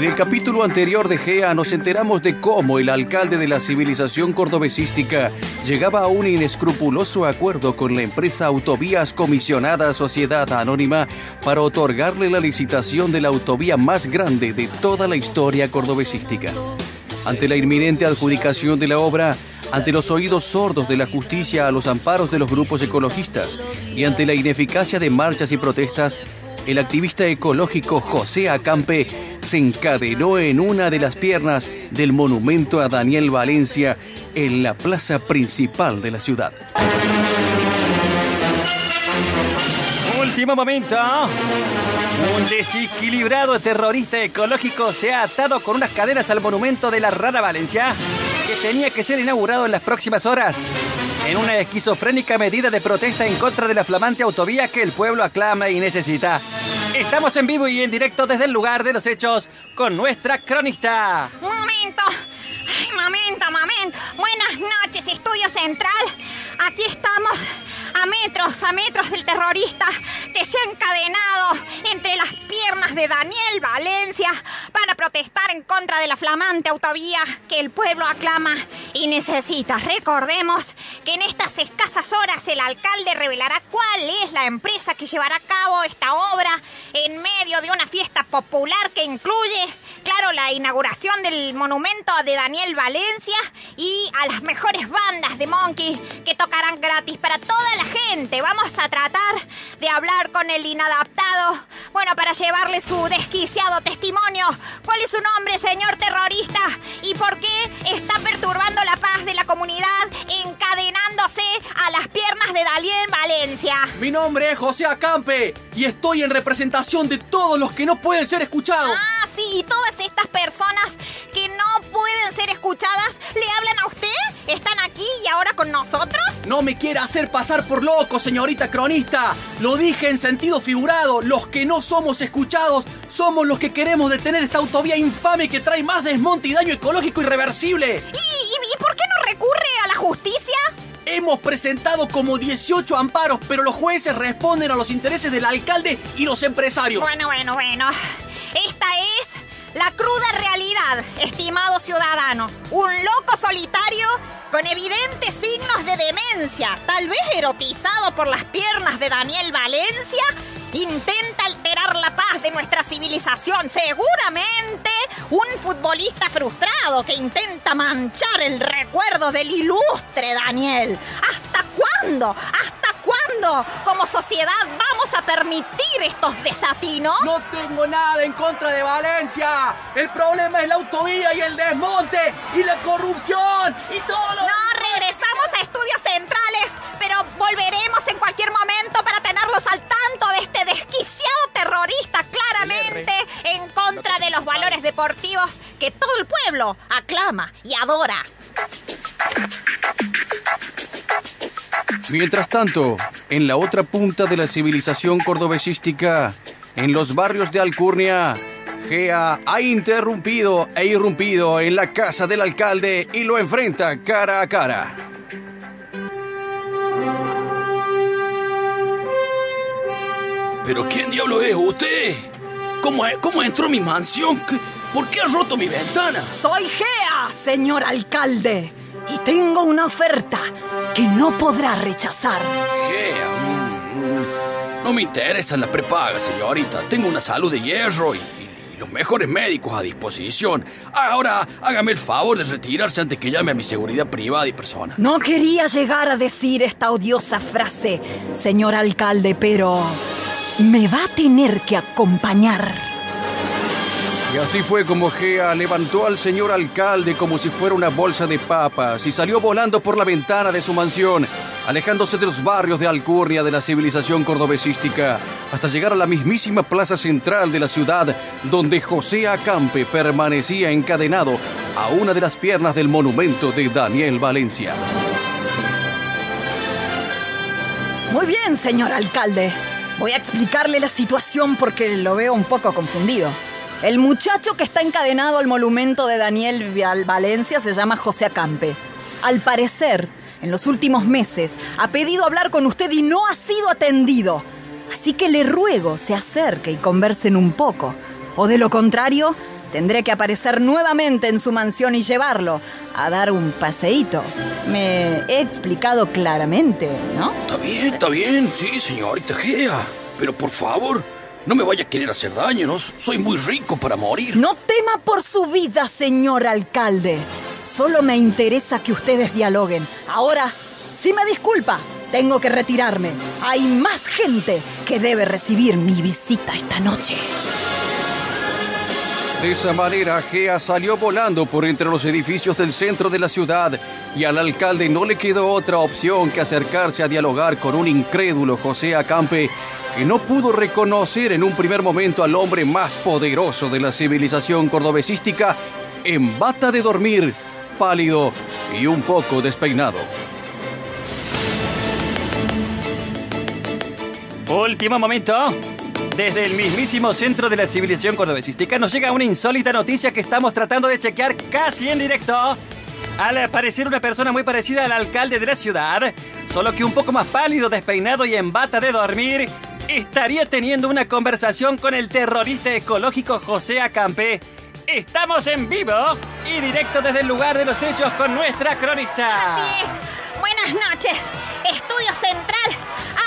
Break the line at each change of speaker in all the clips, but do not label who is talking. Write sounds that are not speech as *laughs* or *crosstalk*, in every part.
En el capítulo anterior de GEA nos enteramos de cómo el alcalde de la civilización cordobesística llegaba a un inescrupuloso acuerdo con la empresa Autovías Comisionada Sociedad Anónima para otorgarle la licitación de la autovía más grande de toda la historia cordobesística. Ante la inminente adjudicación de la obra, ante los oídos sordos de la justicia a los amparos de los grupos ecologistas y ante la ineficacia de marchas y protestas, el activista ecológico José Acampe se encadenó en una de las piernas del monumento a Daniel Valencia en la plaza principal de la ciudad.
Último momento. Un desequilibrado terrorista ecológico se ha atado con unas cadenas al monumento de la rara Valencia que tenía que ser inaugurado en las próximas horas. En una esquizofrénica medida de protesta en contra de la flamante autovía que el pueblo aclama y necesita. Estamos en vivo y en directo desde el lugar de los hechos con nuestra cronista.
Momento. Ay, momento, momento. Buenas noches, Estudio Central. Aquí estamos a metros, a metros del terrorista que se ha encadenado entre las piernas de Daniel Valencia protestar en contra de la flamante autovía que el pueblo aclama y necesita. Recordemos que en estas escasas horas el alcalde revelará cuál es la empresa que llevará a cabo esta obra en medio de una fiesta popular que incluye, claro, la inauguración del monumento de Daniel Valencia y a las mejores bandas de Monkey que tocarán gratis para toda la gente. Vamos a tratar de hablar con el inadaptado, bueno, para llevarle su desquiciado testimonio. ¿Cuál es su nombre, señor terrorista? ¿Y por qué está perturbando la paz de la comunidad encadenándose a las piernas de Daniel Valencia?
Mi nombre es José Acampe y estoy en representación de todos los que no pueden ser escuchados.
Ah, sí, y todas estas personas que no pueden ser escuchadas, ¿le hablan a usted? ¿Están aquí y ahora con nosotros?
No me quiera hacer pasar por loco, señorita cronista. Lo dije en sentido figurado. Los que no somos escuchados somos los que queremos detener esta autovía infame que trae más desmonte y daño ecológico irreversible.
¿Y, y, y por qué no recurre a la justicia?
Hemos presentado como 18 amparos, pero los jueces responden a los intereses del alcalde y los empresarios.
Bueno, bueno, bueno. Esta es la cruda realidad, estimados ciudadanos. Un loco solitario con evidentes signos de demencia, tal vez erotizado por las piernas de Daniel Valencia, intenta alterar la paz de nuestra civilización. Seguramente un futbolista frustrado que intenta manchar el recuerdo del ilustre Daniel. ¿Hasta cuándo? ¿Hasta como sociedad vamos a permitir estos desatinos?
No tengo nada en contra de Valencia. El problema es la autovía y el desmonte y la corrupción y todo lo...
No, regresamos a estudios centrales, pero volveremos en cualquier momento para tenerlos al tanto de este desquiciado terrorista claramente en contra de los valores deportivos que todo el pueblo aclama y adora.
Mientras tanto, en la otra punta de la civilización cordobesística, en los barrios de Alcurnia, Gea ha interrumpido e irrumpido en la casa del alcalde y lo enfrenta cara a cara.
¿Pero quién diablo es usted? ¿Cómo, cómo entró a mi mansión? ¿Qué- ¿Por qué ha roto mi ventana?
Soy Gea, señor alcalde, y tengo una oferta que no podrá rechazar.
No me interesan las prepagas, señorita. Tengo una salud de hierro y, y- y los mejores médicos a disposición. Ahora hágame el favor de retirarse antes que llame a mi seguridad privada y personal.
No quería llegar a decir esta odiosa frase, señor alcalde, pero me va a tener que acompañar.
Y así fue como Gea levantó al señor alcalde como si fuera una bolsa de papas y salió volando por la ventana de su mansión, alejándose de los barrios de Alcurnia de la civilización cordobesística, hasta llegar a la mismísima plaza central de la ciudad, donde José Acampe permanecía encadenado a una de las piernas del monumento de Daniel Valencia.
Muy bien, señor alcalde. Voy a explicarle la situación porque lo veo un poco confundido. El muchacho que está encadenado al monumento de Daniel Valencia se llama José Acampe. Al parecer, en los últimos meses, ha pedido hablar con usted y no ha sido atendido. Así que le ruego se acerque y conversen un poco. O de lo contrario, tendré que aparecer nuevamente en su mansión y llevarlo a dar un paseíto. Me he explicado claramente, ¿no?
Está bien, está bien, sí, señorita Gea. Pero por favor, no me vaya a querer hacer daño, ¿no? Soy muy rico para morir.
No tema por su vida, señor alcalde. Solo me interesa que ustedes dialoguen. Ahora, si me disculpa, tengo que retirarme. Hay más gente que debe recibir mi visita esta noche.
De esa manera, Gea salió volando por entre los edificios del centro de la ciudad y al alcalde no le quedó otra opción que acercarse a dialogar con un incrédulo José Acampe que no pudo reconocer en un primer momento al hombre más poderoso de la civilización cordobesística en bata de dormir pálido y un poco despeinado.
Último momento. Desde el mismísimo centro de la civilización cordobesística nos llega una insólita noticia que estamos tratando de chequear casi en directo. Al aparecer una persona muy parecida al alcalde de la ciudad, solo que un poco más pálido, despeinado y en bata de dormir, estaría teniendo una conversación con el terrorista ecológico José Acampe, Estamos en vivo y directo desde el lugar de los hechos con nuestra cronista.
Así es. Buenas noches. Estudio Central.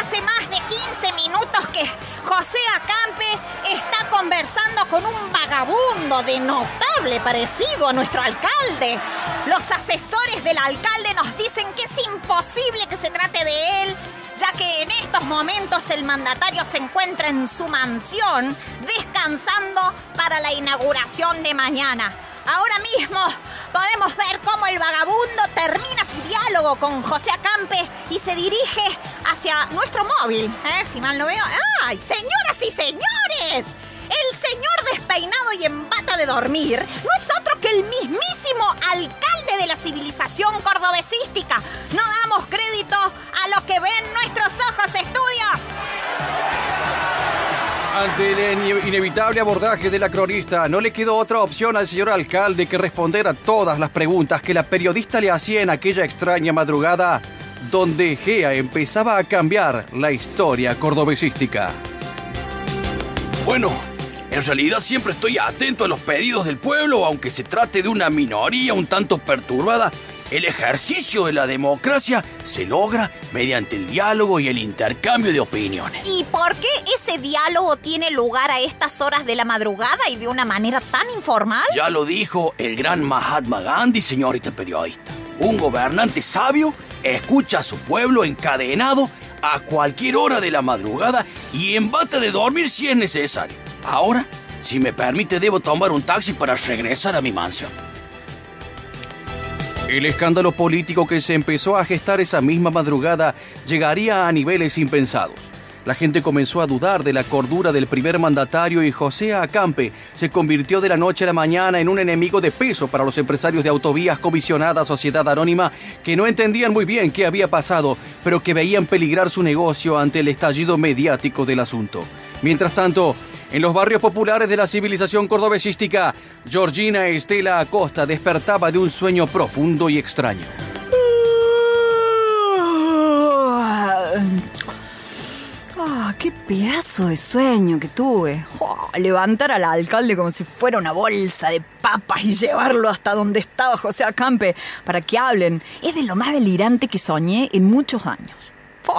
Hace más de 15 minutos que José Acampe está conversando con un vagabundo de notable parecido a nuestro alcalde. Los asesores del alcalde nos dicen que es imposible que se trate de él ya que en estos momentos el mandatario se encuentra en su mansión descansando para la inauguración de mañana. Ahora mismo podemos ver cómo el vagabundo termina su diálogo con José Acampe y se dirige hacia nuestro móvil. ¿eh? Si mal no veo. ¡Ay, señoras y señores! El señor despeinado y en bata de dormir no es otro que el mismísimo alcalde de la civilización cordobesística. No damos crédito a lo que ven nuestros ojos estudios.
Ante el inevitable abordaje de la cronista, no le quedó otra opción al señor alcalde que responder a todas las preguntas que la periodista le hacía en aquella extraña madrugada, donde Gea empezaba a cambiar la historia cordobesística.
Bueno, en realidad siempre estoy atento a los pedidos del pueblo, aunque se trate de una minoría un tanto perturbada. El ejercicio de la democracia se logra mediante el diálogo y el intercambio de opiniones.
¿Y por qué ese diálogo tiene lugar a estas horas de la madrugada y de una manera tan informal?
Ya lo dijo el gran Mahatma Gandhi, señorita periodista. Un gobernante sabio escucha a su pueblo encadenado a cualquier hora de la madrugada y en bata de dormir si es necesario. Ahora, si me permite, debo tomar un taxi para regresar a mi mansión.
El escándalo político que se empezó a gestar esa misma madrugada llegaría a niveles impensados. La gente comenzó a dudar de la cordura del primer mandatario y José Acampe se convirtió de la noche a la mañana en un enemigo de peso para los empresarios de autovías comisionada Sociedad Anónima que no entendían muy bien qué había pasado, pero que veían peligrar su negocio ante el estallido mediático del asunto. Mientras tanto, en los barrios populares de la civilización cordobesística, Georgina Estela Acosta despertaba de un sueño profundo y extraño.
Ah, qué pedazo de sueño que tuve. levantar al alcalde como si fuera una bolsa de papas y llevarlo hasta donde estaba José Acampe para que hablen. Es de lo más delirante que soñé en muchos años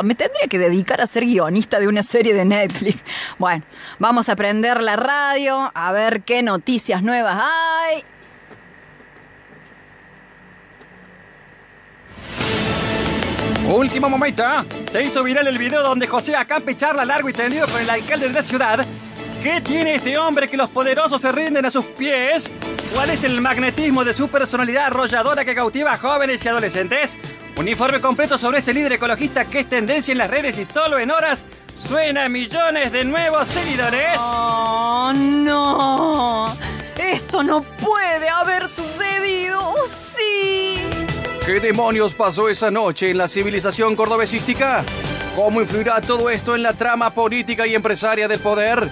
me tendría que dedicar a ser guionista de una serie de Netflix. *laughs* Bueno, vamos a prender la radio, a ver qué noticias nuevas hay.
Último momento. ¿eh? Se hizo viral el video donde José Acampe charla largo y tendido con el alcalde de la ciudad. ¿Qué tiene este hombre que los poderosos se rinden a sus pies? ¿Cuál es el magnetismo de su personalidad arrolladora que cautiva a jóvenes y adolescentes? Un informe completo sobre este líder ecologista que es tendencia en las redes y solo en horas suena a millones de nuevos seguidores.
¡Oh, no! Esto no puede haber sucedido, ¿o sí?
¿Qué demonios pasó esa noche en la civilización cordobesística? ¿Cómo influirá todo esto en la trama política y empresaria del poder?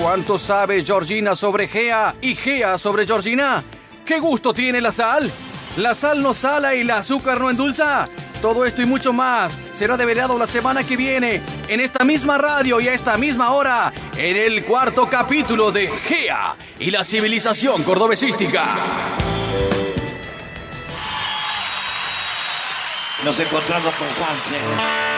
¿Cuánto sabe Georgina sobre Gea y Gea sobre Georgina? ¿Qué gusto tiene la sal? ¿La sal no sala y el azúcar no endulza? Todo esto y mucho más será develado la semana que viene en esta misma radio y a esta misma hora en el cuarto capítulo de Gea y la civilización cordobesística.
Nos encontramos con Juanse.